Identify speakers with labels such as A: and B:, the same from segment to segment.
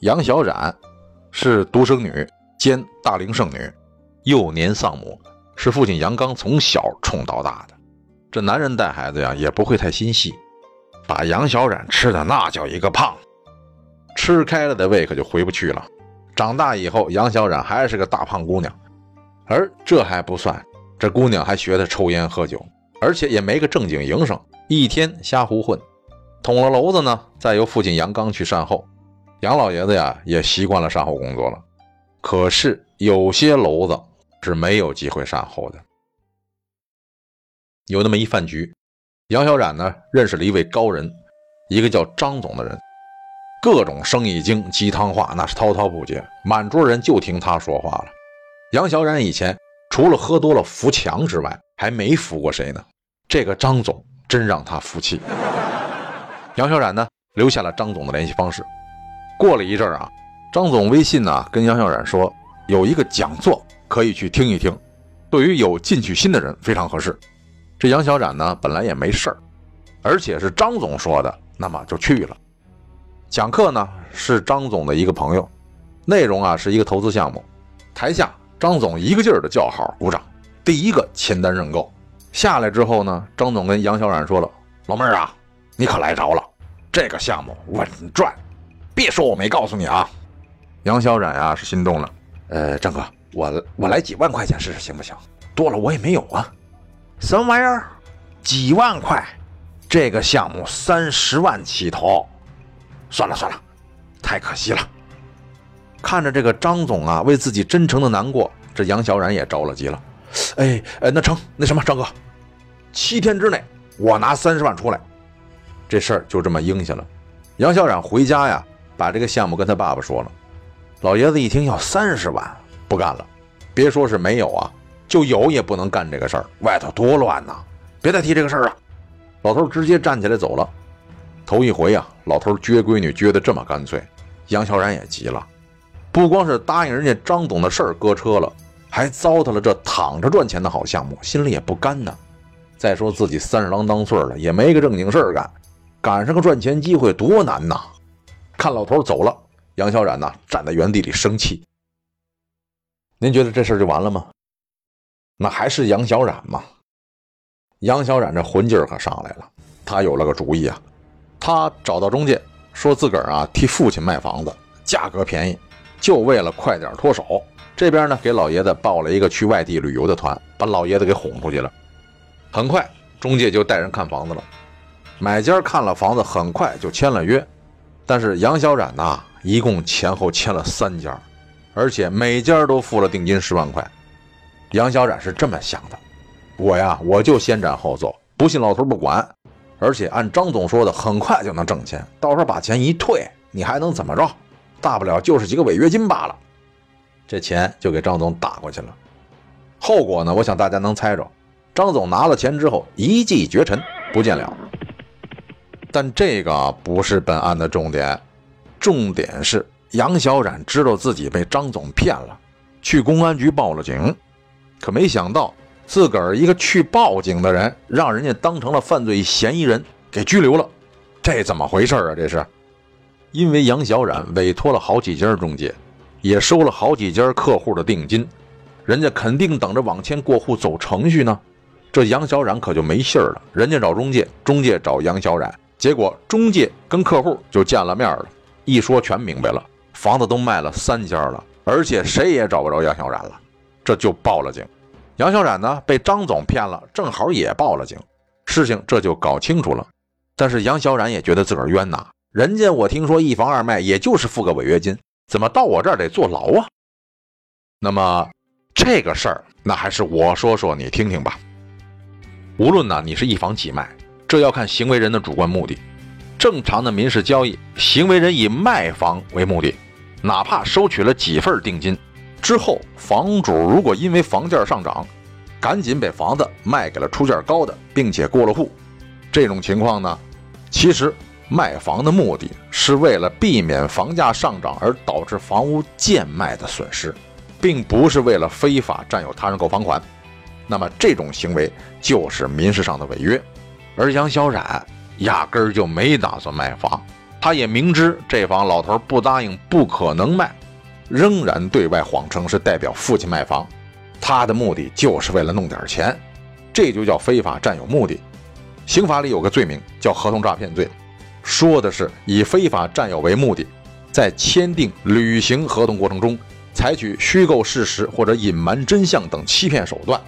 A: 杨小冉是独生女兼大龄剩女，幼年丧母，是父亲杨刚从小宠到大的。这男人带孩子呀，也不会太心细，把杨小冉吃的那叫一个胖，吃开了的胃可就回不去了。长大以后，杨小冉还是个大胖姑娘，而这还不算。这姑娘还学他抽烟喝酒，而且也没个正经营生，一天瞎胡混。捅了娄子呢，再由父亲杨刚去善后。杨老爷子呀，也习惯了善后工作了。可是有些娄子是没有机会善后的。有那么一饭局，杨小冉呢认识了一位高人，一个叫张总的人，各种生意经、鸡汤话那是滔滔不绝，满桌人就听他说话了。杨小冉以前。除了喝多了扶墙之外，还没扶过谁呢。这个张总真让他服气。杨小冉呢，留下了张总的联系方式。过了一阵啊，张总微信呢跟杨小冉说，有一个讲座可以去听一听，对于有进取心的人非常合适。这杨小冉呢本来也没事儿，而且是张总说的，那么就去了。讲课呢是张总的一个朋友，内容啊是一个投资项目，台下。张总一个劲儿的叫好鼓掌，第一个签单认购下来之后呢，张总跟杨小冉说了：“老妹儿啊，你可来着了，这个项目稳赚，别说我没告诉你啊。”杨小冉呀是心动了，呃，张哥，我我来几万块钱试试行不行？多了我也没有啊。什么玩意儿？几万块？这个项目三十万起投，算了算了，太可惜了。看着这个张总啊，为自己真诚的难过，这杨小冉也着了急了。哎哎，那成，那什么，张哥，七天之内我拿三十万出来，这事儿就这么应下了。杨小冉回家呀，把这个项目跟他爸爸说了。老爷子一听要三十万，不干了。别说是没有啊，就有也不能干这个事儿，外头多乱呐！别再提这个事儿了。老头直接站起来走了。头一回啊，老头撅闺女撅得这么干脆，杨小冉也急了。不光是答应人家张总的事儿搁车了，还糟蹋了这躺着赚钱的好项目，心里也不甘呐。再说自己三十郎当岁了，也没个正经事儿干，赶上个赚钱机会多难呐！看老头走了，杨小冉呐站在原地里生气。您觉得这事就完了吗？那还是杨小冉吗？杨小冉这魂劲儿可上来了，他有了个主意啊，他找到中介，说自个儿啊替父亲卖房子，价格便宜。就为了快点脱手，这边呢给老爷子报了一个去外地旅游的团，把老爷子给哄出去了。很快，中介就带人看房子了。买家看了房子，很快就签了约。但是杨小冉呐，一共前后签了三家，而且每家都付了定金十万块。杨小冉是这么想的：我呀，我就先斩后奏，不信老头不管。而且按张总说的，很快就能挣钱，到时候把钱一退，你还能怎么着？大不了就是几个违约金罢了，这钱就给张总打过去了。后果呢？我想大家能猜着。张总拿了钱之后一骑绝尘，不见了。但这个不是本案的重点，重点是杨小冉知道自己被张总骗了，去公安局报了警，可没想到自个儿一个去报警的人，让人家当成了犯罪嫌疑人给拘留了。这怎么回事啊？这是？因为杨小冉委托了好几家中介，也收了好几家客户的定金，人家肯定等着网签过户走程序呢。这杨小冉可就没信儿了，人家找中介，中介找杨小冉，结果中介跟客户就见了面了，一说全明白了，房子都卖了三家了，而且谁也找不着杨小冉了，这就报了警。杨小冉呢被张总骗了，正好也报了警，事情这就搞清楚了。但是杨小冉也觉得自个儿冤呐。人家我听说一房二卖，也就是付个违约金，怎么到我这儿得坐牢啊？那么这个事儿，那还是我说说你听听吧。无论呢你是一房几卖，这要看行为人的主观目的。正常的民事交易，行为人以卖房为目的，哪怕收取了几份定金，之后房主如果因为房价上涨，赶紧把房子卖给了出价高的，并且过了户，这种情况呢，其实卖房的目的是为了避免房价上涨而导致房屋贱卖的损失，并不是为了非法占有他人购房款。那么这种行为就是民事上的违约。而杨小冉压根儿就没打算卖房，他也明知这房老头不答应，不可能卖，仍然对外谎称是代表父亲卖房。他的目的就是为了弄点钱，这就叫非法占有目的。刑法里有个罪名叫合同诈骗罪，说的是以非法占有为目的，在签订、履行合同过程中，采取虚构事实或者隐瞒真相等欺骗手段，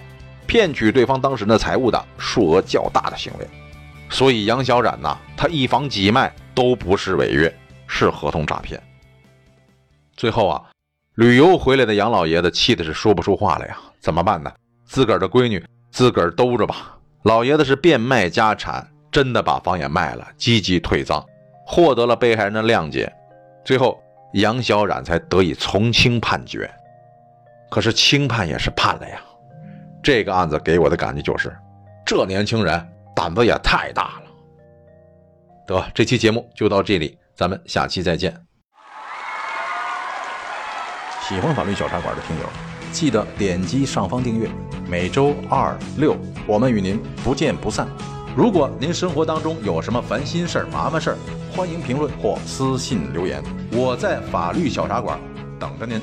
A: 骗取对方当事人的财物的数额较大的行为。所以杨小冉呐，他一房几卖都不是违约，是合同诈骗。最后啊。旅游回来的杨老爷子气的是说不出话来呀，怎么办呢？自个儿的闺女自个儿兜着吧。老爷子是变卖家产，真的把房也卖了，积极退赃，获得了被害人的谅解。最后杨小冉才得以从轻判决。可是轻判也是判了呀。这个案子给我的感觉就是，这年轻人胆子也太大了。得，这期节目就到这里，咱们下期再见。喜欢法律小茶馆的听友，记得点击上方订阅。每周二六，我们与您不见不散。如果您生活当中有什么烦心事儿、麻烦事儿，欢迎评论或私信留言，我在法律小茶馆等着您。